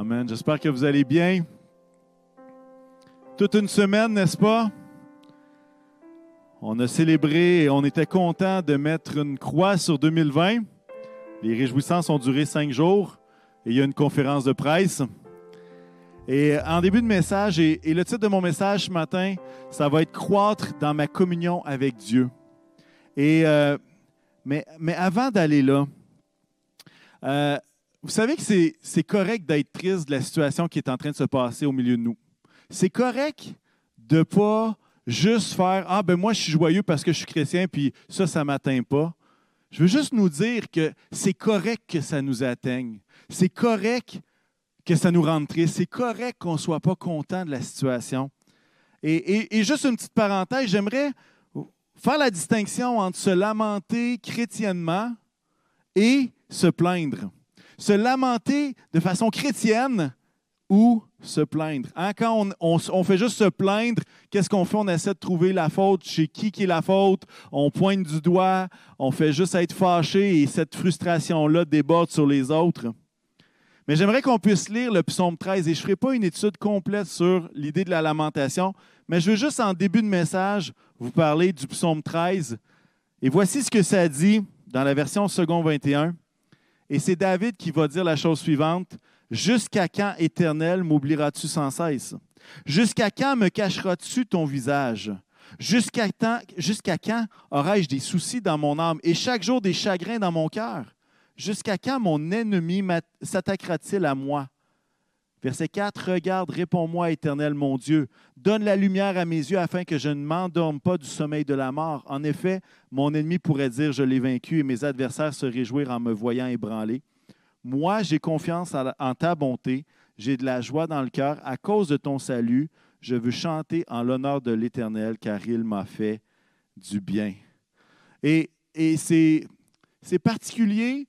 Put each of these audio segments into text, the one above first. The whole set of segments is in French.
Amen. J'espère que vous allez bien. Toute une semaine, n'est-ce pas? On a célébré et on était content de mettre une croix sur 2020. Les réjouissances ont duré cinq jours et il y a une conférence de presse. Et en début de message, et, le titre de mon message ce matin, ça va être Croître dans ma communion avec Dieu. Et, euh, mais, mais avant d'aller là, euh, vous savez que c'est correct d'être triste de la situation qui est en train de se passer au milieu de nous. C'est correct de ne pas juste faire Ah, ben moi, je suis joyeux parce que je suis chrétien, puis ça, ça ne m'atteint pas. Je veux juste nous dire que c'est correct que ça nous atteigne. C'est correct que ça nous rende triste. C'est correct qu'on ne soit pas content de la situation. Et, et juste une petite parenthèse, j'aimerais faire la distinction entre se lamenter chrétiennement et se plaindre se lamenter de façon chrétienne ou se plaindre. Hein, quand on, fait juste se plaindre, qu'est-ce qu'on fait? On essaie de trouver la faute chez qui qui est la faute. On pointe du doigt, on fait juste être fâché et cette frustration-là déborde sur les autres. Mais j'aimerais qu'on puisse lire le psaume 13 et je ne ferai pas une étude complète sur l'idée de la lamentation, mais je veux juste en début de message vous parler du psaume 13. Et voici ce que ça dit dans la version second 21. Et c'est David qui va dire la chose suivante. Jusqu'à quand, Éternel, m'oublieras-tu sans cesse? Jusqu'à quand me cacheras-tu ton visage? Jusqu'à quand aurai-je des soucis dans mon âme et chaque jour des chagrins dans mon cœur? Jusqu'à quand mon ennemi s'attaquera-t-il à moi? Verset 4, Regarde, réponds-moi, Éternel mon Dieu. Donne la lumière à mes yeux afin que je ne m'endorme pas du sommeil de la mort. En effet, mon ennemi pourrait dire, je l'ai vaincu, et mes adversaires se réjouir en me voyant ébranlé. Moi, j'ai confiance en ta bonté, j'ai de la joie dans le cœur. À cause de ton salut, je veux chanter en l'honneur de l'Éternel, car il m'a fait du bien. Et, et c'est particulier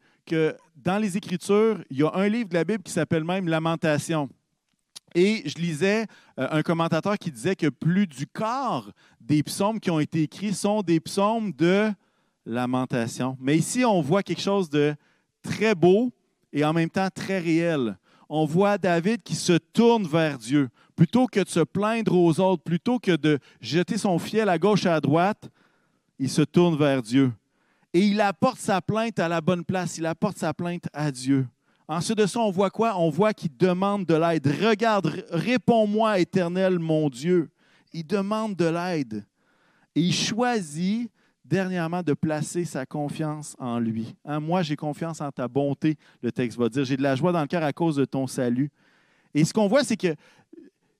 dans les Écritures, il y a un livre de la Bible qui s'appelle même Lamentation. Et je lisais euh, un commentateur qui disait que plus du quart des psaumes qui ont été écrits sont des psaumes de lamentation. Mais ici, on voit quelque chose de très beau et en même temps très réel. On voit David qui se tourne vers Dieu. Plutôt que de se plaindre aux autres, plutôt que de jeter son fiel à gauche et à droite, il se tourne vers Dieu et il apporte sa plainte à la bonne place. Il apporte sa plainte à Dieu. Ensuite de ça, on voit quoi? On voit qu'il demande de l'aide. Regarde, réponds-moi, éternel mon Dieu. Il demande de l'aide. Et il choisit dernièrement de placer sa confiance en lui. Hein, moi, j'ai confiance en ta bonté, le texte va dire. J'ai de la joie dans le cœur à cause de ton salut. Et ce qu'on voit, c'est que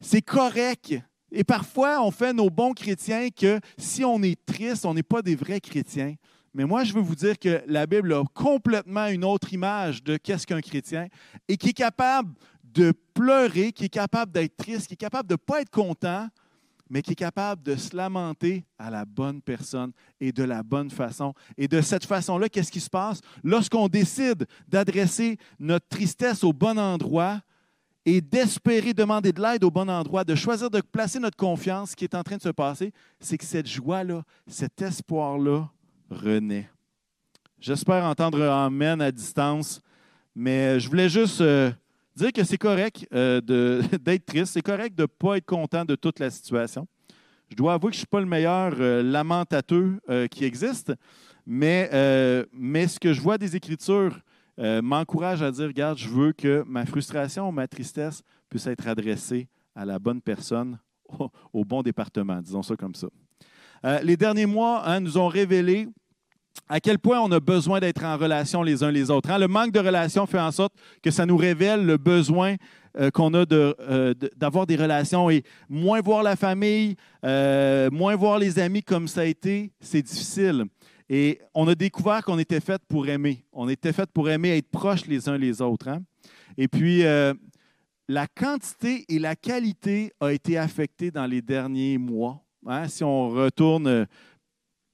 c'est correct. Et parfois, on fait nos bons chrétiens que si on est triste, on n'est pas des vrais chrétiens. Mais moi, je veux vous dire que la Bible a complètement une autre image de qu'est-ce qu'un chrétien et qui est capable de pleurer, qui est capable d'être triste, qui est capable de ne pas être content, mais qui est capable de se lamenter à la bonne personne et de la bonne façon. Et de cette façon-là, qu'est-ce qui se passe? Lorsqu'on décide d'adresser notre tristesse au bon endroit et d'espérer demander de l'aide au bon endroit, de choisir de placer notre confiance, ce qui est en train de se passer, c'est que cette joie-là, cet espoir-là, renaît. J'espère entendre Amen à distance, mais je voulais juste euh, dire que c'est correct euh, d'être triste, c'est correct de ne pas être content de toute la situation. Je dois avouer que je ne suis pas le meilleur euh, lamentateux qui existe, mais, mais ce que je vois des Écritures m'encourage à dire, regarde, je veux que ma frustration, ma tristesse puisse être adressée à la bonne personne, au, bon département, disons ça comme ça. les derniers mois hein, nous ont révélé à quel point on a besoin d'être en relation les uns les autres. Hein? Le manque de relation fait en sorte que ça nous révèle le besoin euh, qu'on a euh, d'avoir des relations et moins voir la famille, euh, moins voir les amis comme ça a été, c'est difficile. Et on a découvert qu'on était fait pour aimer. On était fait pour aimer, être proches les uns les autres. Hein? Et puis, la quantité et la qualité ont été affectées dans les derniers mois. Hein? Si on retourne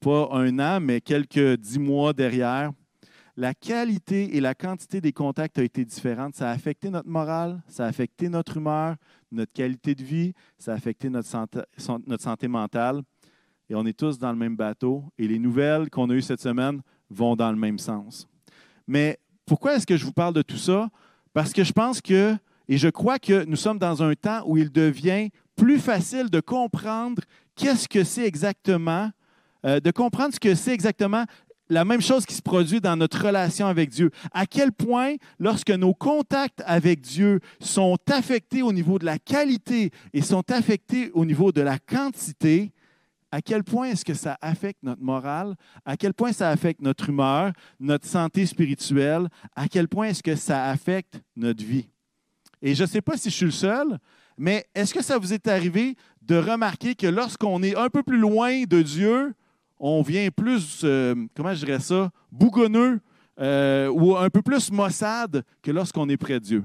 pas un an, mais quelques dix mois derrière, la qualité et la quantité des contacts a été différente. Ça a affecté notre morale, ça a affecté notre humeur, notre qualité de vie, ça a affecté notre santé, notre santé mentale. Et on est tous dans le même bateau. Et les nouvelles qu'on a eues cette semaine vont dans le même sens. Mais pourquoi est-ce que je vous parle de tout ça? Parce que je pense que, Et je crois que nous sommes dans un temps où il devient plus facile de comprendre qu'est-ce que c'est exactement, euh, de comprendre ce que c'est exactement la même chose qui se produit dans notre relation avec Dieu. À quel point, lorsque nos contacts avec Dieu sont affectés au niveau de la qualité et sont affectés au niveau de la quantité, à quel point est-ce que ça affecte notre morale, à quel point ça affecte notre humeur, notre santé spirituelle, à quel point est-ce que ça affecte notre vie? Et je ne sais pas si je suis le seul, mais est-ce que ça vous est arrivé de remarquer que lorsqu'on est un peu plus loin de Dieu, on vient plus, euh, comment je dirais ça, bougonneux euh, ou un peu plus maussade que lorsqu'on est près de Dieu.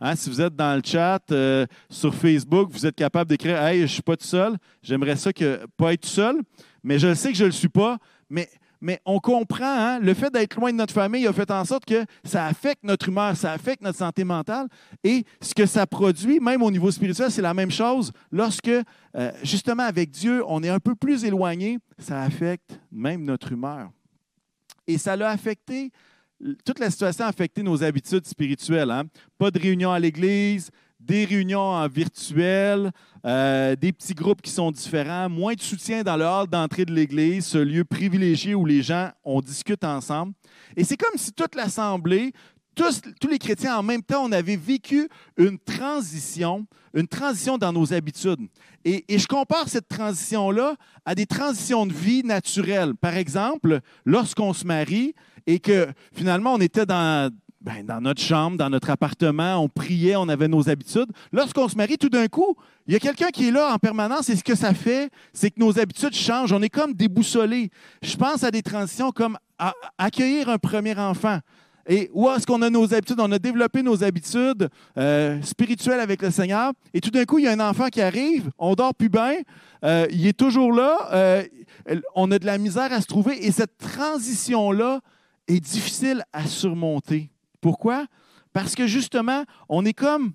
Hein, si vous êtes dans le chat euh, sur Facebook, vous êtes capable d'écrire Hey, je ne suis pas tout seul. J'aimerais ça que pas être tout seul, mais je sais que je ne le suis pas. Mais, mais on comprend, hein, le fait d'être loin de notre famille a fait en sorte que ça affecte notre humeur, ça affecte notre santé mentale. Et ce que ça produit, même au niveau spirituel, c'est la même chose. Lorsque, euh, justement, avec Dieu, on est un peu plus éloigné, ça affecte même notre humeur. Et ça l'a affecté toute la situation a affecté nos habitudes spirituelles. Hein. Pas de réunions à l'église, des réunions en virtuel, euh, des petits groupes qui sont différents, moins de soutien dans le hall d'entrée de l'église, ce lieu privilégié où les gens, on discute ensemble. Et c'est comme si toute l'Assemblée, tous, tous, les chrétiens en même temps, on avait vécu une transition, une transition dans nos habitudes. Et, et je compare cette transition-là à des transitions de vie naturelles. Par exemple, lorsqu'on se marie, et que finalement, on était dans, ben, dans notre chambre, dans notre appartement, on priait, on avait nos habitudes. Lorsqu'on se marie, tout d'un coup, il y a quelqu'un qui est là en permanence et ce que ça fait, c'est que nos habitudes changent. On est comme déboussolés. Je pense à des transitions comme accueillir un premier enfant. Et où est-ce qu'on a nos habitudes? On a développé nos habitudes euh, spirituelles avec le Seigneur. Et tout d'un coup, il y a un enfant qui arrive, on dort plus bien, euh, il est toujours là, euh, on a de la misère à se trouver. Et cette transition-là, est difficile à surmonter. Pourquoi? Parce que justement, on est comme,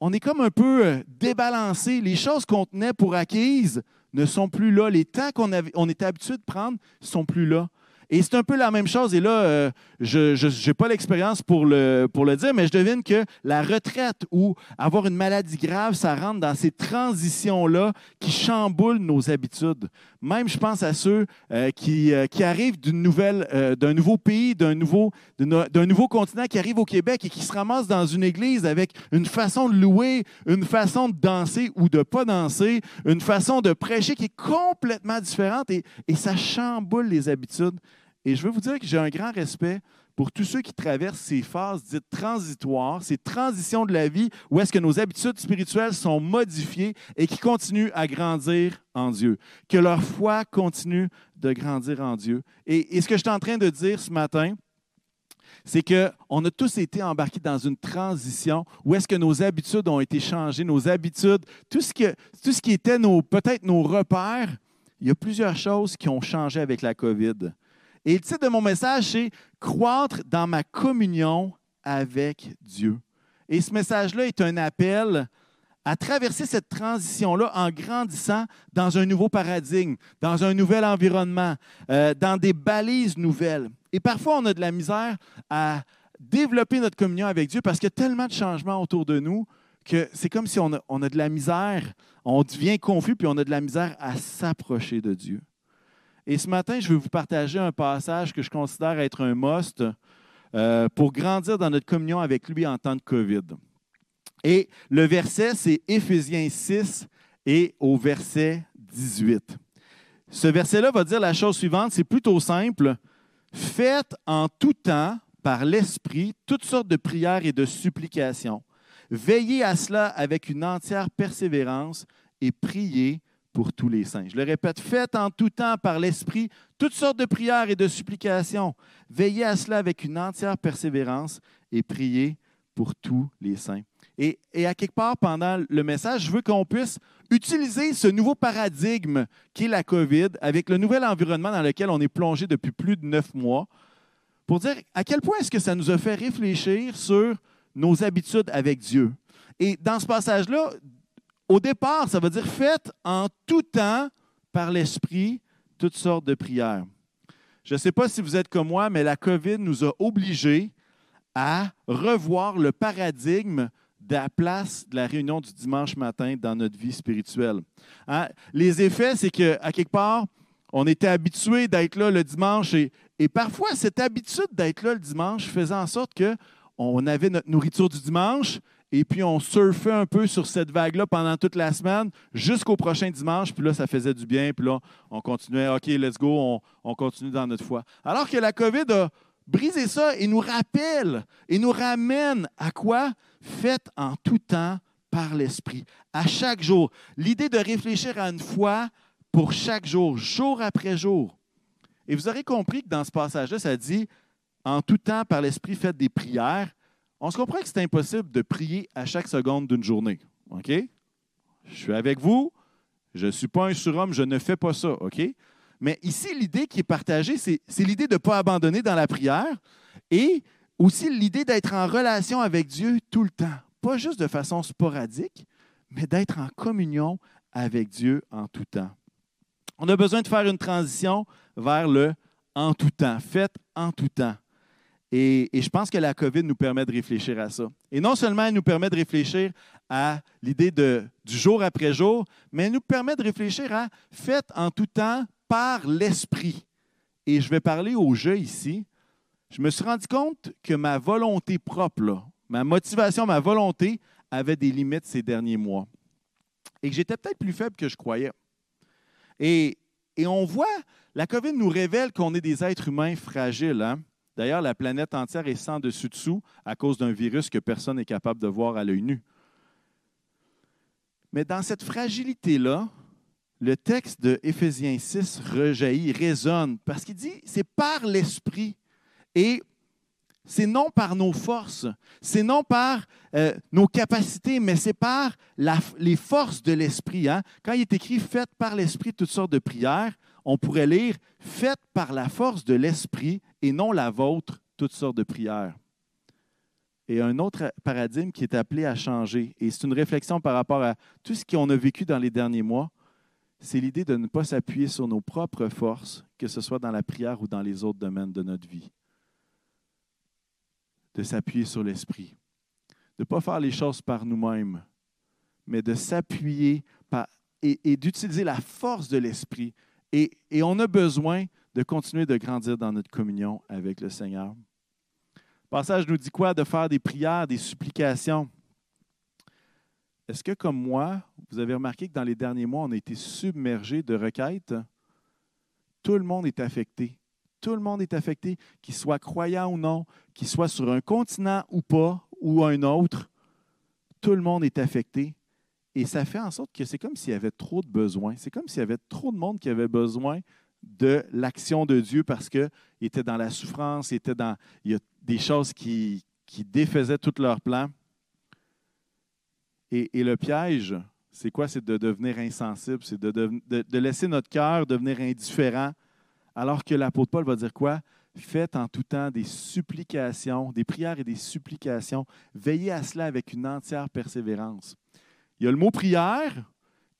on est comme un peu euh, débalancé. Les choses qu'on tenait pour acquises ne sont plus là. Les temps qu'on on était habitué de prendre ne sont plus là. Et c'est un peu la même chose. Et là, euh, je n'ai pas l'expérience pour le, pour le dire, mais je devine que la retraite ou avoir une maladie grave, ça rentre dans ces transitions-là qui chamboulent nos habitudes. Même, je pense à ceux euh, qui, euh, qui, arrivent d'une nouvelle, d'un nouveau pays, d'un nouveau, d'un nouveau continent, qui arrivent au Québec et qui se ramassent dans une église avec une façon de louer, une façon de danser ou de pas danser, une façon de prêcher qui est complètement différente et, et ça chamboule les habitudes. Et je veux vous dire que j'ai un grand respect pour tous ceux qui traversent ces phases dites transitoires, ces transitions de la vie où est-ce que nos habitudes spirituelles sont modifiées et qui continuent à grandir en Dieu. Que leur foi continue de grandir en Dieu. Et, ce que je suis en train de dire ce matin, c'est qu'on a tous été embarqués dans une transition où est-ce que nos habitudes ont été changées, nos habitudes, tout ce, tout ce qui était peut-être nos repères, il y a plusieurs choses qui ont changé avec la COVID. Et le titre de mon message, c'est Croître dans ma communion avec Dieu. Et ce message-là est un appel à traverser cette transition-là en grandissant dans un nouveau paradigme, dans un nouvel environnement, euh, dans des balises nouvelles. Et parfois, on a de la misère à développer notre communion avec Dieu parce qu'il y a tellement de changements autour de nous que c'est comme si on a, on a de la misère, on devient confus, puis on a de la misère à s'approcher de Dieu. Et ce matin, je vais vous partager un passage que je considère être un must euh, pour grandir dans notre communion avec lui en temps de COVID. Et le verset, c'est Éphésiens 6 et au verset 18. Ce verset-là va dire la chose suivante, c'est plutôt simple. Faites en tout temps, par l'Esprit, toutes sortes de prières et de supplications. Veillez à cela avec une entière persévérance et priez pour tous les saints. Je le répète, faites en tout temps par l'Esprit toutes sortes de prières et de supplications. Veillez à cela avec une entière persévérance et priez pour tous les saints. Et, et à quelque part, pendant le message, je veux qu'on puisse utiliser ce nouveau paradigme qui est la COVID, avec le nouvel environnement dans lequel on est plongé depuis plus de neuf mois, pour dire à quel point est-ce que ça nous a fait réfléchir sur nos habitudes avec Dieu. Et dans ce passage-là, au départ, ça veut dire faites en tout temps par l'Esprit toutes sortes de prières. Je ne sais pas si vous êtes comme moi, mais la COVID nous a obligés à revoir le paradigme de la place de la réunion du dimanche matin dans notre vie spirituelle. Hein? Les effets, c'est qu'à quelque part, on était habitué d'être là le dimanche et, et parfois, cette habitude d'être là le dimanche faisait en sorte qu'on avait notre nourriture du dimanche et puis on surfait un peu sur cette vague-là pendant toute la semaine jusqu'au prochain dimanche. Puis là, ça faisait du bien. Puis là, on continuait, OK, let's go, on, on continue dans notre foi. Alors que la COVID a brisé ça et nous rappelle et nous ramène à quoi? Faites en tout temps par l'Esprit, à chaque jour. L'idée de réfléchir à une foi pour chaque jour, jour après jour. Et vous aurez compris que dans ce passage-là, ça dit en tout temps, par l'Esprit, faites des prières. On se comprend que c'est impossible de prier à chaque seconde d'une journée. OK? Je suis avec vous. Je ne suis pas un surhomme, je ne fais pas ça. OK? Mais ici, l'idée qui est partagée, c'est, l'idée de ne pas abandonner dans la prière et aussi l'idée d'être en relation avec Dieu tout le temps. Pas juste de façon sporadique, mais d'être en communion avec Dieu en tout temps. On a besoin de faire une transition vers le en tout temps, fait en tout temps. Et, je pense que la COVID nous permet de réfléchir à ça. Et non seulement elle nous permet de réfléchir à l'idée du jour après jour, mais elle nous permet de réfléchir à fait en tout temps par l'esprit. Et je vais parler au jeu ici. Je me suis rendu compte que ma volonté propre, ma motivation, ma volonté avait des limites ces derniers mois. Et que j'étais peut-être plus faible que je croyais. Et, on voit, la COVID nous révèle qu'on est des êtres humains fragiles. Hein. D'ailleurs, la planète entière est sans dessus-dessous à cause d'un virus que personne n'est capable de voir à l'œil nu. Mais dans cette fragilité-là, le texte de Éphésiens 6 rejaillit, résonne, parce qu'il dit, c'est par l'Esprit. Et c'est non par nos forces, c'est non par euh, nos capacités, mais c'est par les forces de l'Esprit. Hein. Quand il est écrit Faites par l'Esprit toutes sortes de prières, on pourrait lire Faites par la force de l'Esprit et non la vôtre toutes sortes de prières. Et un autre paradigme qui est appelé à changer, et c'est une réflexion par rapport à tout ce qu'on a vécu dans les derniers mois, c'est l'idée de ne pas s'appuyer sur nos propres forces, que ce soit dans la prière ou dans les autres domaines de notre vie de s'appuyer sur l'Esprit, de ne pas faire les choses par nous-mêmes, mais de s'appuyer et, d'utiliser la force de l'Esprit. Et, on a besoin de continuer de grandir dans notre communion avec le Seigneur. Le passage nous dit quoi? De faire des prières, des supplications. Est-ce que, comme moi, vous avez remarqué que dans les derniers mois, on a été submergé de requêtes? Tout le monde est affecté tout le monde est affecté, qu'il soit croyant ou non, qu'il soit sur un continent ou pas, ou un autre. Tout le monde est affecté. Et ça fait en sorte que c'est comme s'il y avait trop de besoins. C'est comme s'il y avait trop de monde qui avait besoin de l'action de Dieu parce qu'il était dans la souffrance, était dans, il y a des choses qui, qui défaisaient tout leur plan. Et, le piège, c'est quoi? C'est de devenir insensible, c'est de, de, laisser notre cœur devenir indifférent alors que l'apôtre Paul va dire quoi? Faites en tout temps des supplications, des prières et des supplications. Veillez à cela avec une entière persévérance. Il y a le mot prière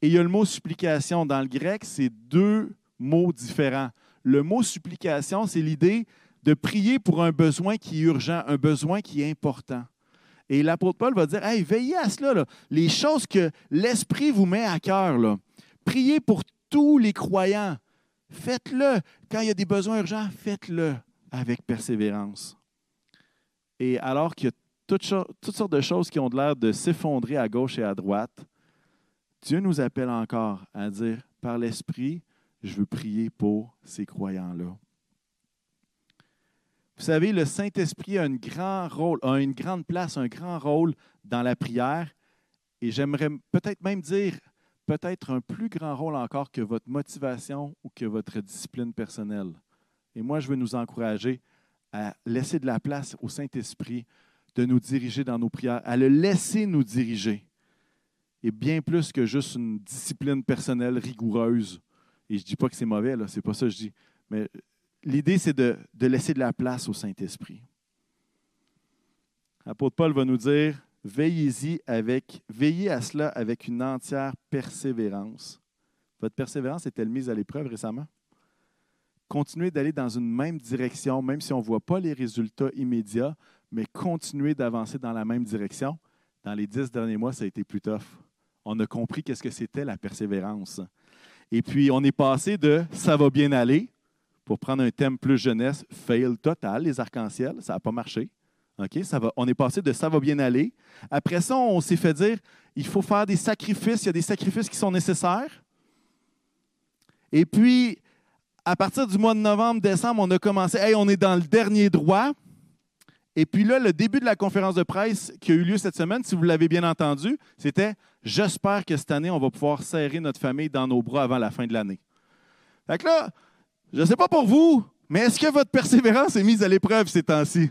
et il y a le mot supplication. Dans le grec, c'est deux mots différents. Le mot supplication, c'est l'idée de prier pour un besoin qui est urgent, un besoin qui est important. Et l'apôtre Paul va dire, hey, veillez à cela, les choses que l'Esprit vous met à cœur. Priez pour tous les croyants. Faites-le. Quand il y a des besoins urgents, faites-le avec persévérance. Et alors qu'il y a toutes, sortes de choses qui ont l'air de s'effondrer à gauche et à droite, Dieu nous appelle encore à dire, par l'Esprit, je veux prier pour ces croyants-là. Vous savez, le Saint-Esprit a, un grand rôle, a une grande place, un grand rôle dans la prière. Et j'aimerais peut-être même dire peut-être un plus grand rôle encore que votre motivation ou que votre discipline personnelle. Et moi, je veux nous encourager à laisser de la place au Saint-Esprit de nous diriger dans nos prières, à le laisser nous diriger. Et bien plus que juste une discipline personnelle rigoureuse. Et je ne dis pas que c'est mauvais, ce n'est pas ça que je dis. Mais l'idée, c'est de, de laisser de la place au Saint-Esprit. L'apôtre Paul va nous dire Veillez-y avec, veillez à cela avec une entière persévérance. Votre persévérance est-elle mise à l'épreuve récemment? Continuez d'aller dans une même direction, même si on ne voit pas les résultats immédiats, mais continuez d'avancer dans la même direction, dans les dix derniers mois, ça a été plus tough. On a compris qu'est-ce que c'était la persévérance. Et puis, on est passé de ça va bien aller, pour prendre un thème plus jeunesse, fail total, les arcs-en-ciel, ça n'a pas marché. Ça va, on est passé de ça va bien aller. Après ça, on s'est fait dire il faut faire des sacrifices, il y a des sacrifices qui sont nécessaires. Et puis, à partir du mois de novembre, décembre, on a commencé, hey, on est dans le dernier droit. Et puis là, le début de la conférence de presse qui a eu lieu cette semaine, si vous l'avez bien entendu, c'était J'espère que cette année, on va pouvoir serrer notre famille dans nos bras avant la fin de l'année. Fait que là, je ne sais pas pour vous, mais est-ce que votre persévérance est mise à l'épreuve ces temps-ci?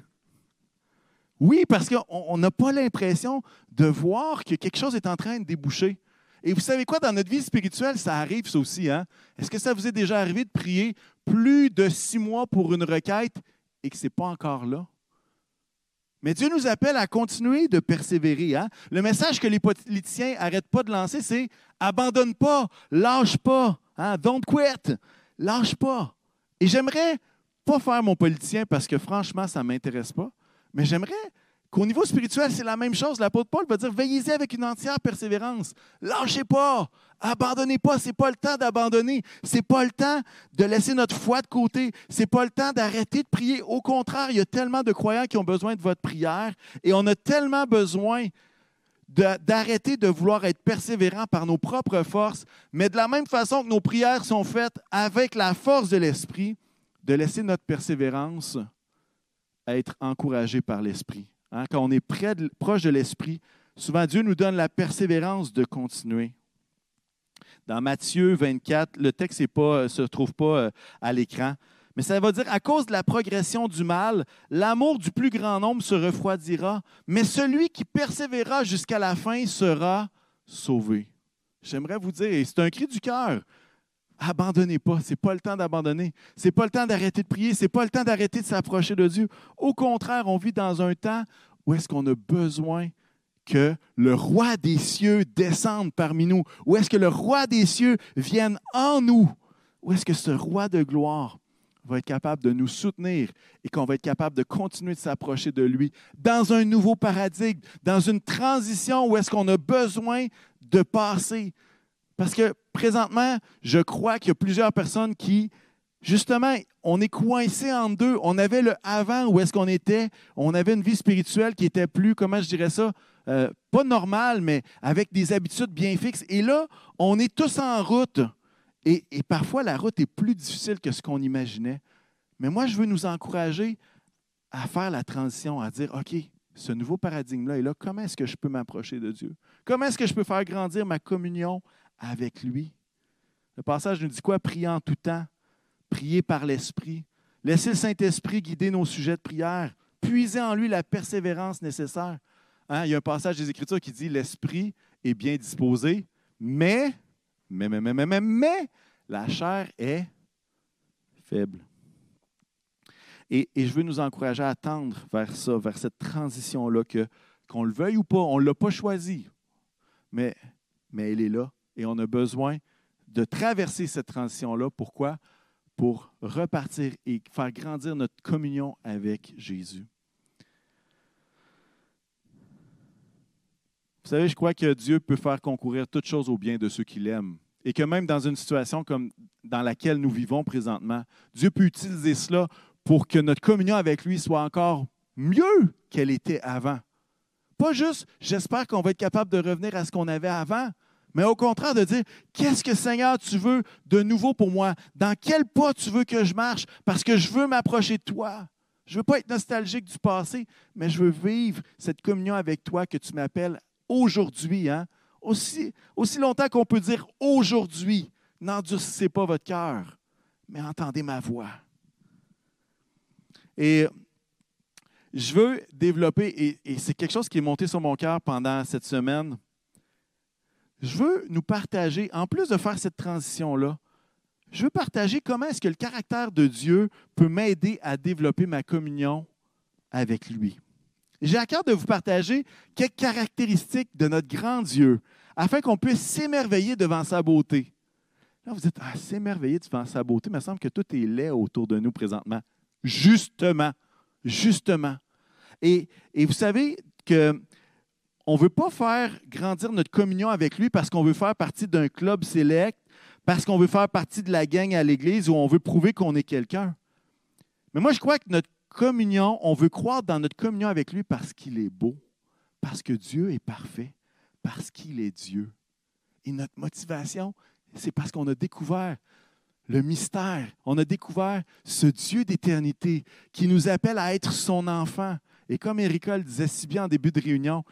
Oui, parce qu'on n'a pas l'impression de voir que quelque chose est en train de déboucher. Et vous savez quoi, dans notre vie spirituelle, ça arrive ça aussi. Hein? Est-ce que ça vous est déjà arrivé de prier plus de six mois pour une requête et que ce n'est pas encore là? Mais Dieu nous appelle à continuer de persévérer. Hein? Le message que les politiciens n'arrêtent pas de lancer, c'est abandonne pas, lâche pas, hein? don't quit, lâche pas. Et j'aimerais pas faire mon politicien parce que franchement, ça ne m'intéresse pas, mais j'aimerais qu'au niveau spirituel, c'est la même chose. L'apôtre Paul va dire veillez-y avec une entière persévérance. Lâchez pas, abandonnez pas. Ce n'est pas le temps d'abandonner. Ce n'est pas le temps de laisser notre foi de côté. Ce n'est pas le temps d'arrêter de prier. Au contraire, il y a tellement de croyants qui ont besoin de votre prière et on a tellement besoin d'arrêter de, vouloir être persévérant par nos propres forces, mais de la même façon que nos prières sont faites avec la force de l'Esprit, de laisser notre persévérance être encouragée par l'Esprit. Hein, quand on est près proche de l'Esprit, souvent Dieu nous donne la persévérance de continuer. Dans Matthieu 24, le texte ne euh, se trouve pas euh, à l'écran, mais ça va dire, à cause de la progression du mal, l'amour du plus grand nombre se refroidira, mais celui qui persévérera jusqu'à la fin sera sauvé. J'aimerais vous dire, c'est un cri du cœur, abandonnez pas. Ce n'est pas le temps d'abandonner. Ce n'est pas le temps d'arrêter de prier. Ce n'est pas le temps d'arrêter de s'approcher de Dieu. Au contraire, on vit dans un temps où est-ce qu'on a besoin que le roi des cieux descende parmi nous? Où est-ce que le roi des cieux vienne en nous? Où est-ce que ce roi de gloire va être capable de nous soutenir et qu'on va être capable de continuer de s'approcher de lui dans un nouveau paradigme, dans une transition où est-ce qu'on a besoin de passer? Parce que présentement, je crois qu'il y a plusieurs personnes qui, justement, on est coincé en deux. On avait le avant où est-ce qu'on était. On avait une vie spirituelle qui était plus, comment je dirais ça, euh, pas normale, mais avec des habitudes bien fixes. Et là, on est tous en route. Et, et parfois, la route est plus difficile que ce qu'on imaginait. Mais moi, je veux nous encourager à faire la transition, à dire, OK, ce nouveau paradigme-là est là. Comment est-ce que je peux m'approcher de Dieu? Comment est-ce que je peux faire grandir ma communion avec lui. Le passage nous dit quoi? Prier en tout temps, prier par l'Esprit, laisser le Saint-Esprit guider nos sujets de prière, puiser en lui la persévérance nécessaire. Hein, il y a un passage des Écritures qui dit l'Esprit est bien disposé, mais, mais, mais, mais, mais, mais, mais la chair est faible. Et, et, je veux nous encourager à tendre vers ça, vers cette transition-là, que, qu'on le veuille ou pas, on ne l'a pas choisi, mais, mais elle est là. Et on a besoin de traverser cette transition-là. Pourquoi? Pour repartir et faire grandir notre communion avec Jésus. Vous savez, je crois que Dieu peut faire concourir toutes choses au bien de ceux qui l'aiment. Et que même dans une situation comme dans laquelle nous vivons présentement, Dieu peut utiliser cela pour que notre communion avec lui soit encore mieux qu'elle était avant. Pas juste, j'espère qu'on va être capable de revenir à ce qu'on avait avant, mais au contraire de dire, qu'est-ce que Seigneur tu veux de nouveau pour moi? Dans quel pas tu veux que je marche? Parce que je veux m'approcher de toi. Je ne veux pas être nostalgique du passé, mais je veux vivre cette communion avec toi que tu m'appelles aujourd'hui. Hein? Aussi, longtemps qu'on peut dire aujourd'hui, n'endurcissez pas votre cœur, mais entendez ma voix. Et je veux développer, et c'est quelque chose qui est monté sur mon cœur pendant cette semaine, je veux nous partager, en plus de faire cette transition-là, je veux partager comment est-ce que le caractère de Dieu peut m'aider à développer ma communion avec lui. J'ai à cœur de vous partager quelques caractéristiques de notre grand Dieu afin qu'on puisse s'émerveiller devant sa beauté. Là, vous dites, ah, s'émerveiller devant sa beauté, il me semble que tout est laid autour de nous présentement. Justement, justement. Et, et vous savez que on ne veut pas faire grandir notre communion avec lui parce qu'on veut faire partie d'un club sélect, parce qu'on veut faire partie de la gang à l'Église ou on veut prouver qu'on est quelqu'un. Mais moi, je crois que notre communion, on veut croire dans notre communion avec lui parce qu'il est beau, parce que Dieu est parfait, parce qu'il est Dieu. Et notre motivation, c'est parce qu'on a découvert le mystère. On a découvert ce Dieu d'éternité qui nous appelle à être son enfant. Et comme Erika le disait si bien en début de réunion,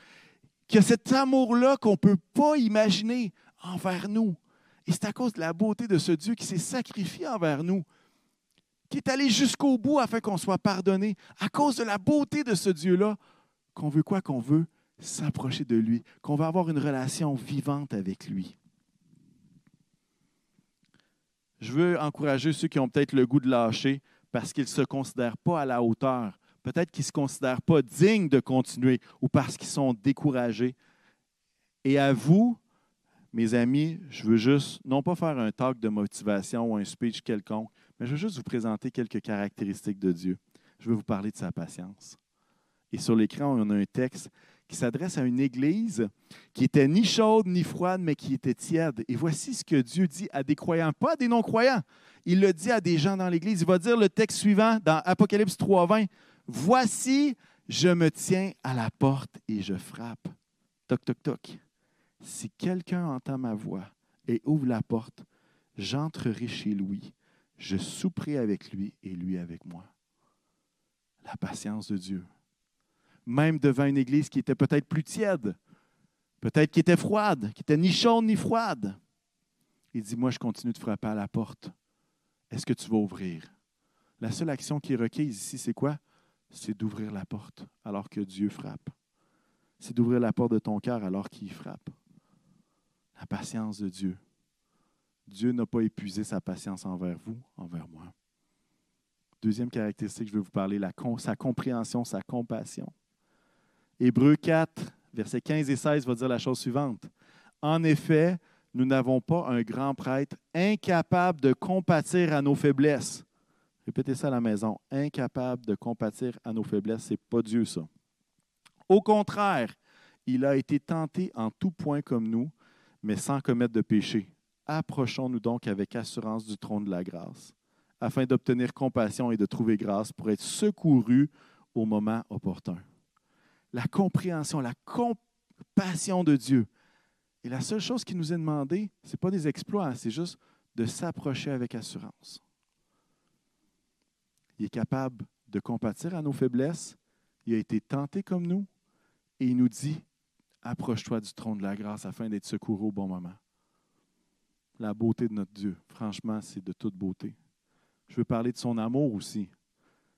qu'il a cet amour-là qu'on ne peut pas imaginer envers nous. Et c'est à cause de la beauté de ce Dieu qui s'est sacrifié envers nous, qui est allé jusqu'au bout afin qu'on soit pardonné. À cause de la beauté de ce Dieu-là, qu'on veut quoi qu'on veut s'approcher de lui, qu'on va avoir une relation vivante avec lui. Je veux encourager ceux qui ont peut-être le goût de lâcher parce qu'ils ne se considèrent pas à la hauteur. Peut-être qu'ils ne se considèrent pas dignes de continuer ou parce qu'ils sont découragés. Et à vous, mes amis, je veux juste, non pas faire un talk de motivation ou un speech quelconque, mais je veux juste vous présenter quelques caractéristiques de Dieu. Je veux vous parler de sa patience. Et sur l'écran, on a un texte qui s'adresse à une église qui était ni chaude ni froide, mais qui était tiède. Et voici ce que Dieu dit à des croyants, pas à des non-croyants. Il le dit à des gens dans l'église. Il va dire le texte suivant dans Apocalypse 3.20. Voici, je me tiens à la porte et je frappe. Toc, toc, toc. Si quelqu'un entend ma voix et ouvre la porte, j'entrerai chez lui. Je souperai avec lui et lui avec moi. La patience de Dieu même devant une église qui était peut-être plus tiède, peut-être qui était froide, qui était ni chaude ni froide. Il dit, moi, je continue de frapper à la porte. Est-ce que tu vas ouvrir? La seule action qui est requise ici, c'est quoi? C'est d'ouvrir la porte alors que Dieu frappe. C'est d'ouvrir la porte de ton cœur alors qu'il frappe. La patience de Dieu. Dieu n'a pas épuisé sa patience envers vous, envers moi. Deuxième caractéristique, je vais vous parler, sa compréhension, sa compassion. Hébreu 4, versets 15 et 16 va dire la chose suivante. En effet, nous n'avons pas un grand prêtre incapable de compatir à nos faiblesses. Répétez ça à la maison. Incapable de compatir à nos faiblesses, ce n'est pas Dieu ça. Au contraire, il a été tenté en tout point comme nous, mais sans commettre de péché. Approchons-nous donc avec assurance du trône de la grâce, afin d'obtenir compassion et de trouver grâce pour être secourus au moment opportun la compréhension, la compassion de Dieu. Et la seule chose qui nous est demandée, ce n'est pas des exploits, c'est juste de s'approcher avec assurance. Il est capable de compatir à nos faiblesses. Il a été tenté comme nous. Et il nous dit, approche-toi du trône de la grâce afin d'être secouru au bon moment. La beauté de notre Dieu, franchement, c'est de toute beauté. Je veux parler de son amour aussi.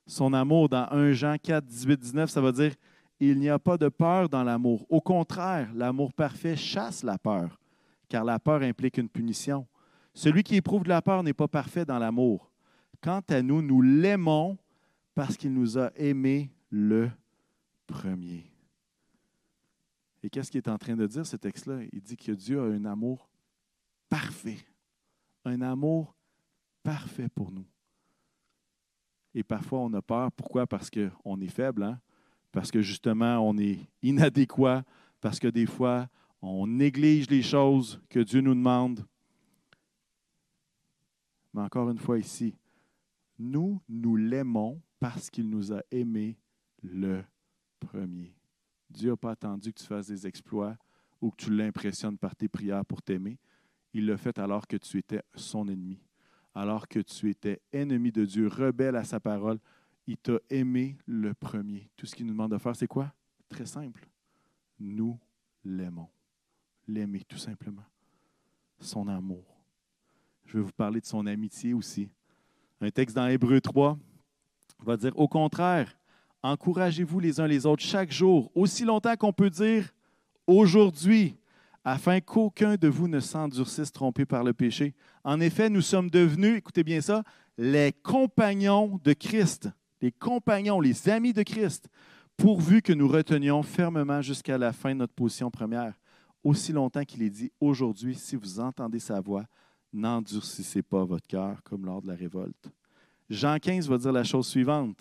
Son amour dans 1 Jean 4, 18, 19, ça va dire il n'y a pas de peur dans l'amour. Au contraire, l'amour parfait chasse la peur, car la peur implique une punition. Celui qui éprouve de la peur n'est pas parfait dans l'amour. Quant à nous, nous l'aimons parce qu'il nous a aimés le premier. Et qu'est-ce qu'il est en train de dire, ce texte-là? Il dit que Dieu a un amour parfait. Un amour parfait pour nous. Et parfois, on a peur. Pourquoi? Parce qu'on est faible. Hein? parce que justement, on est inadéquat, parce que des fois, on néglige les choses que Dieu nous demande. Mais encore une fois ici, nous, nous l'aimons parce qu'il nous a aimés le premier. Dieu n'a pas attendu que tu fasses des exploits ou que tu l'impressionnes par tes prières pour t'aimer. Il l'a fait alors que tu étais son ennemi, alors que tu étais ennemi de Dieu, rebelle à sa parole, il t'a aimé le premier. Tout ce qu'il nous demande de faire, c'est quoi? Très simple. Nous l'aimons. L'aimer, tout simplement. Son amour. Je vais vous parler de son amitié aussi. Un texte dans Hébreu 3 va dire Au contraire, encouragez-vous les uns les autres chaque jour, aussi longtemps qu'on peut dire aujourd'hui, afin qu'aucun de vous ne s'endurcisse trompé par le péché. En effet, nous sommes devenus, écoutez bien ça, les compagnons de Christ les compagnons, les amis de Christ, pourvu que nous retenions fermement jusqu'à la fin notre position première, aussi longtemps qu'il est dit, aujourd'hui, si vous entendez sa voix, n'endurcissez pas votre cœur comme lors de la révolte. Jean 15 va dire la chose suivante.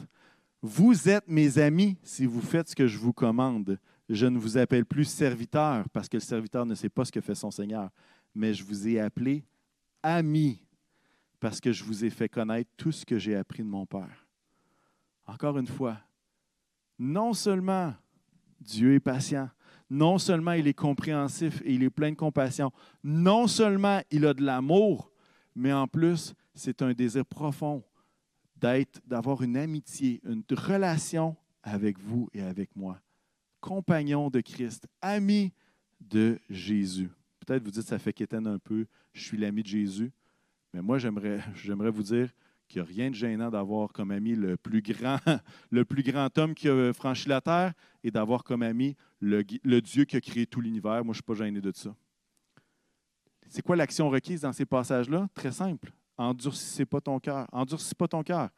Vous êtes mes amis si vous faites ce que je vous commande. Je ne vous appelle plus serviteur parce que le serviteur ne sait pas ce que fait son Seigneur, mais je vous ai appelé ami parce que je vous ai fait connaître tout ce que j'ai appris de mon Père. Encore une fois, non seulement Dieu est patient, non seulement il est compréhensif et il est plein de compassion, non seulement il a de l'amour, mais en plus, c'est un désir profond d'être, d'avoir une amitié, une relation avec vous et avec moi. Compagnon de Christ, ami de Jésus. Peut-être vous dites, ça fait qu'éteindre un peu, je suis l'ami de Jésus. Mais moi, j'aimerais, j'aimerais vous dire qu'il n'y a rien de gênant d'avoir comme ami le plus grand, le plus grand homme qui a franchi la terre et d'avoir comme ami le, Dieu qui a créé tout l'univers. Moi, je ne suis pas gêné de ça. C'est quoi l'action requise dans ces passages-là? Très simple. Endurcissez pas ton cœur. Endurcis pas ton cœur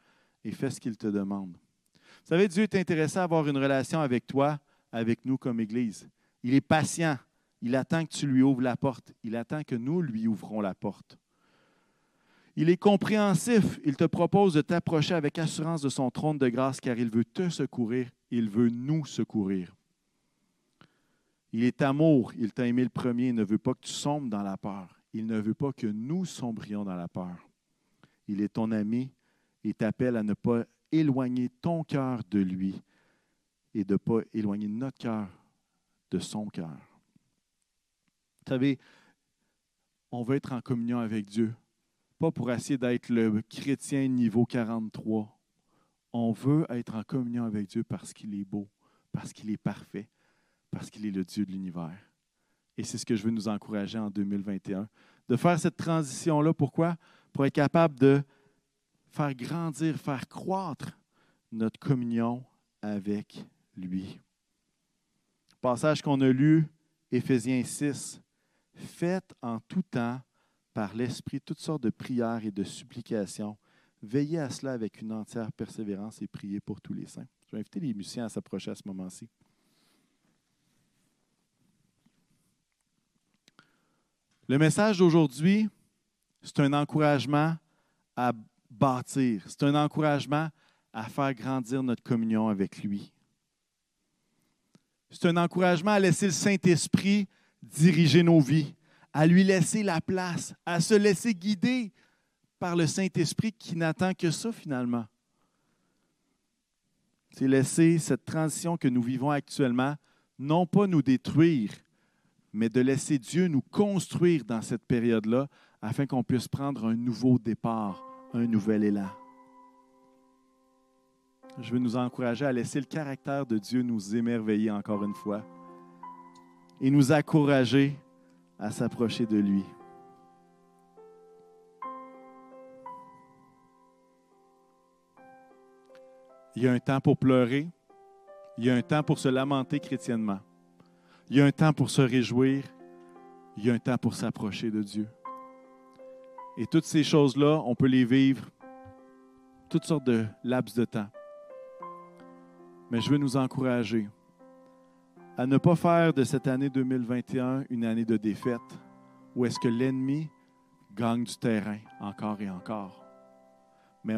et fais ce qu'il te demande. Vous savez, Dieu est intéressé à avoir une relation avec toi, avec nous comme Église. Il est patient. Il attend que tu lui ouvres la porte. Il attend que nous lui ouvrons la porte. Il est compréhensif. Il te propose de t'approcher avec assurance de son trône de grâce car il veut te secourir. Il veut nous secourir. Il est amour. Il t'a aimé le premier. Il ne veut pas que tu sombres dans la peur. Il ne veut pas que nous sombrions dans la peur. Il est ton ami et t'appelle à ne pas éloigner ton cœur de lui et de ne pas éloigner notre cœur de son cœur. Vous savez, on veut être en communion avec Dieu, pas pour essayer d'être le chrétien niveau 43. On veut être en communion avec Dieu parce qu'il est beau, parce qu'il est parfait, parce qu'il est le Dieu de l'univers. Et c'est ce que je veux nous encourager en 2021, de faire cette transition-là. Pourquoi? Pour être capable de faire grandir, faire croître notre communion avec lui. Passage qu'on a lu, Éphésiens 6. Faites en tout temps par l'Esprit toutes sortes de prières et de supplications. Veillez à cela avec une entière persévérance et priez pour tous les saints. Je vais inviter les musiciens à s'approcher à ce moment-ci. Le message d'aujourd'hui, c'est un encouragement à bâtir. C'est un encouragement à faire grandir notre communion avec lui. C'est un encouragement à laisser le Saint-Esprit diriger nos vies, à lui laisser la place, à se laisser guider par le Saint-Esprit qui n'attend que ça finalement. C'est laisser cette transition que nous vivons actuellement, non pas nous détruire, mais de laisser Dieu nous construire dans cette période-là afin qu'on puisse prendre un nouveau départ, un nouvel élan. Je veux nous encourager à laisser le caractère de Dieu nous émerveiller encore une fois et nous encourager à s'approcher de lui. Il y a un temps pour pleurer, il y a un temps pour se lamenter chrétiennement, il y a un temps pour se réjouir, il y a un temps pour s'approcher de Dieu. Et toutes ces choses-là, on peut les vivre toutes sortes de laps de temps. Mais je veux nous encourager à ne pas faire de cette année 2021 une année de défaite où est-ce que l'ennemi gagne du terrain encore et encore. Mais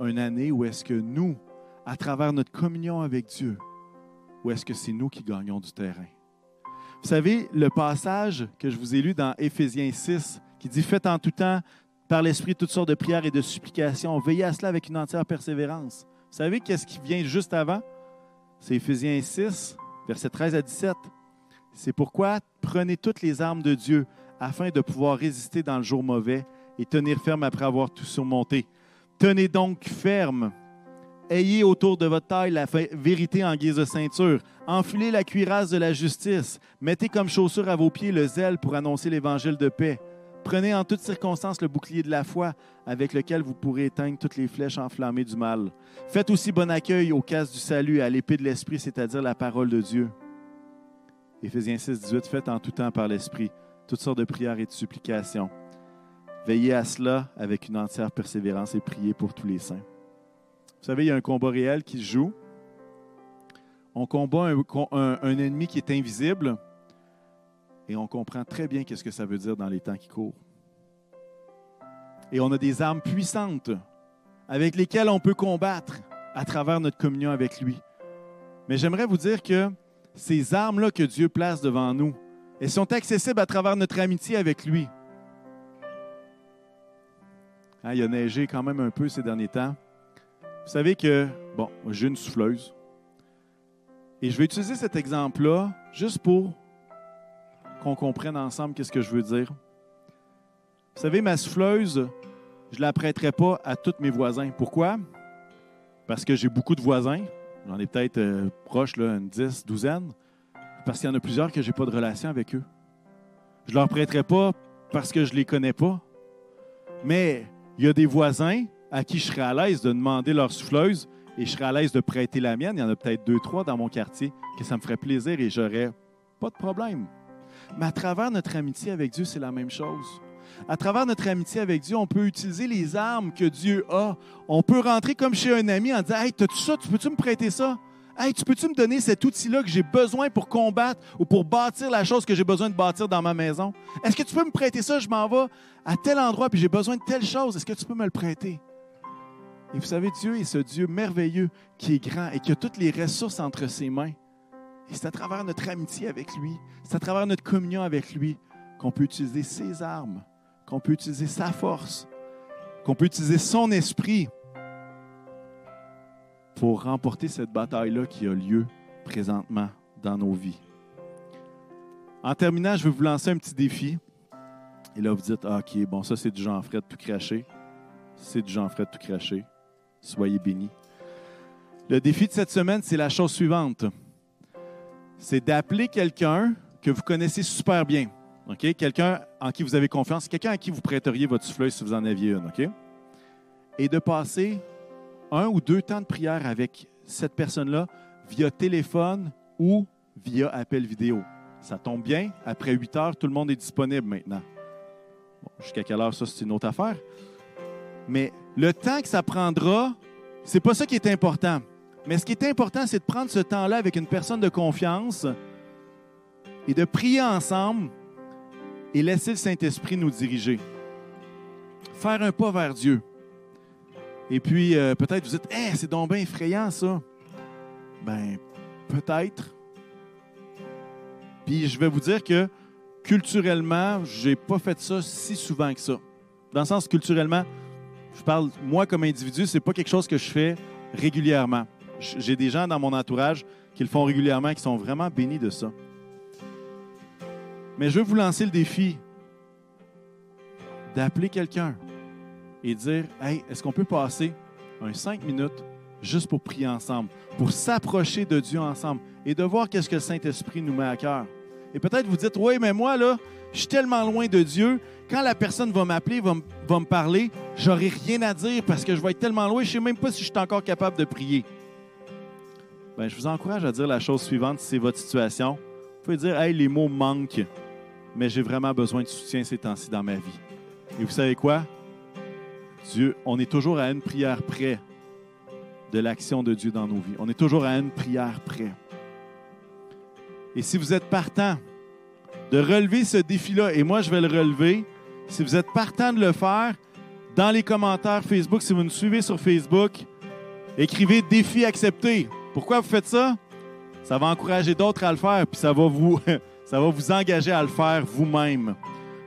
une année où est-ce que nous, à travers notre communion avec Dieu, où est-ce que c'est nous qui gagnons du terrain. Vous savez, le passage que je vous ai lu dans Éphésiens 6, qui dit Faites en tout temps par l'Esprit toutes sortes de prières et de supplications, veillez à cela avec une entière persévérance. Vous savez qu'est-ce qui vient juste avant? C'est Éphésiens 6, versets 13 à 17. C'est pourquoi prenez toutes les armes de Dieu afin de pouvoir résister dans le jour mauvais et tenir ferme après avoir tout surmonté. Tenez donc ferme. Ayez autour de votre taille la vérité en guise de ceinture. Enfilez la cuirasse de la justice. Mettez comme chaussure à vos pieds le zèle pour annoncer l'évangile de paix. Prenez en toutes circonstances le bouclier de la foi avec lequel vous pourrez éteindre toutes les flèches enflammées du mal. Faites aussi bon accueil au casse du salut et à l'épée de l'Esprit, c'est-à-dire la parole de Dieu. Éphésiens 6, 18, faites en tout temps par l'Esprit toutes sortes de prières et de supplications. Veillez à cela avec une entière persévérance et priez pour tous les saints. Vous savez, il y a un combat réel qui se joue. On combat un ennemi qui est invisible, et on comprend très bien qu'est-ce que ça veut dire dans les temps qui courent. Et on a des armes puissantes avec lesquelles on peut combattre à travers notre communion avec lui. Mais j'aimerais vous dire que ces armes-là que Dieu place devant nous, elles sont accessibles à travers notre amitié avec lui. Hein, il a neigé quand même un peu ces derniers temps. Vous savez que, bon, j'ai une souffleuse. Et je vais utiliser cet exemple-là juste pour qu'on comprenne ensemble qu'est-ce que je veux dire. Vous savez, ma souffleuse, je ne la prêterai pas à tous mes voisins. Pourquoi? Parce que j'ai beaucoup de voisins. J'en ai peut-être euh, proche, une dix, douzaine. Parce qu'il y en a plusieurs que je n'ai pas de relation avec eux. Je ne leur prêterai pas parce que je ne les connais pas. Mais il y a des voisins à qui je serais à l'aise de demander leur souffleuse et je serais à l'aise de prêter la mienne. Il y en a peut-être deux, trois dans mon quartier que ça me ferait plaisir et j'aurais pas de problème. Mais à travers notre amitié avec Dieu, c'est la même chose. À travers notre amitié avec Dieu, on peut utiliser les armes que Dieu a. On peut rentrer comme chez un ami en disant Hey, as-tu ça? Tu peux-tu me prêter ça? Hey, tu peux-tu me donner cet outil-là que j'ai besoin pour combattre ou pour bâtir la chose que j'ai besoin de bâtir dans ma maison? Est-ce que tu peux me prêter ça? Je m'en vais à tel endroit puis j'ai besoin de telle chose. Est-ce que tu peux me le prêter? Et vous savez, Dieu est ce Dieu merveilleux qui est grand et qui a toutes les ressources entre ses mains. Et c'est à travers notre amitié avec lui, c'est à travers notre communion avec lui qu'on peut utiliser ses armes, qu'on peut utiliser sa force, qu'on peut utiliser son esprit pour remporter cette bataille-là qui a lieu présentement dans nos vies. En terminant, je vais vous lancer un petit défi. Et là, vous dites, ah, OK, bon, ça, c'est du Jean-Fred tout craché. C'est du Jean-Fred tout craché. Soyez bénis. Le défi de cette semaine, c'est la chose suivante. C'est d'appeler quelqu'un que vous connaissez super bien. Quelqu'un en qui vous avez confiance, quelqu'un à qui vous prêteriez votre souffleuse si vous en aviez une. Et de passer un ou deux temps de prière avec cette personne-là via téléphone ou via appel vidéo. Ça tombe bien, après 8 heures, tout le monde est disponible maintenant. Jusqu'à quelle heure, ça, c'est une autre affaire. Mais le temps que ça prendra, c'est pas ça qui est important. Mais ce qui est important, c'est de prendre ce temps-là avec une personne de confiance et de prier ensemble et laisser le Saint-Esprit nous diriger. Faire un pas vers Dieu. Et puis, euh, peut-être vous dites, hey, c'est donc bien effrayant ça. Ben, peut-être. Puis, je vais vous dire que culturellement, je n'ai pas fait ça si souvent que ça. Dans le sens, culturellement, je parle, moi comme individu, c'est pas quelque chose que je fais régulièrement. J'ai des gens dans mon entourage qui le font régulièrement qui sont vraiment bénis de ça. Mais je veux vous lancer le défi d'appeler quelqu'un et dire Hey, est-ce qu'on peut passer un cinq minutes juste pour prier ensemble, pour s'approcher de Dieu ensemble et de voir qu'est-ce que le Saint-Esprit nous met à cœur. Et peut-être vous dites Oui, mais moi, là, je suis tellement loin de Dieu. Quand la personne va m'appeler, va, va, me parler, j'aurai rien à dire parce que je vais être tellement loin, je ne sais même pas si je suis encore capable de prier. Bien, je vous encourage à dire la chose suivante si c'est votre situation. Vous pouvez dire Hey, les mots manquent, mais j'ai vraiment besoin de soutien ces temps-ci dans ma vie. Et vous savez quoi? Dieu, on est toujours à une prière près de l'action de Dieu dans nos vies. On est toujours à une prière près. Et si vous êtes partant de relever ce défi-là, et moi je vais le relever, si vous êtes partant de le faire, dans les commentaires Facebook, si vous nous suivez sur Facebook, écrivez défi accepté. Pourquoi vous faites ça? Ça va encourager d'autres à le faire, puis ça va vous, ça engager à le faire vous-même.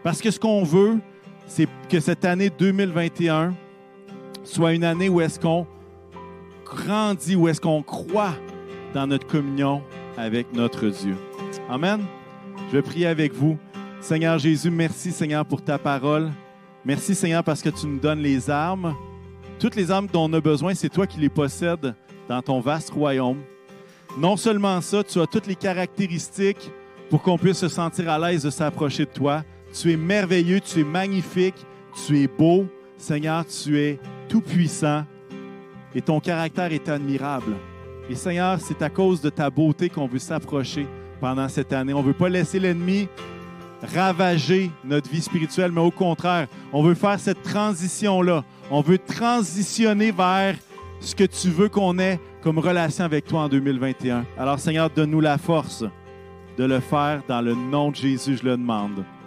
Parce que ce qu'on veut, c'est que cette année 2021 soit une année où est-ce qu'on grandit, où est-ce qu'on croit dans notre communion avec notre Dieu. Amen. Je vais prier avec vous. Seigneur Jésus, merci Seigneur pour ta parole. Merci Seigneur parce que tu nous donnes les armes. Toutes les armes dont on a besoin, c'est toi qui les possèdes dans ton vaste royaume. Non seulement ça, tu as toutes les caractéristiques pour qu'on puisse se sentir à l'aise de s'approcher de toi. Tu es merveilleux, tu es magnifique, tu es beau. Seigneur, tu es tout-puissant et ton caractère est admirable. Et Seigneur, c'est à cause de ta beauté qu'on veut s'approcher pendant cette année. On ne veut pas laisser l'ennemi ravager notre vie spirituelle, mais au contraire, on veut faire cette transition-là. On veut transitionner vers ce que tu veux qu'on ait comme relation avec toi en 2021. Alors Seigneur, donne-nous la force de le faire dans le nom de Jésus, je le demande.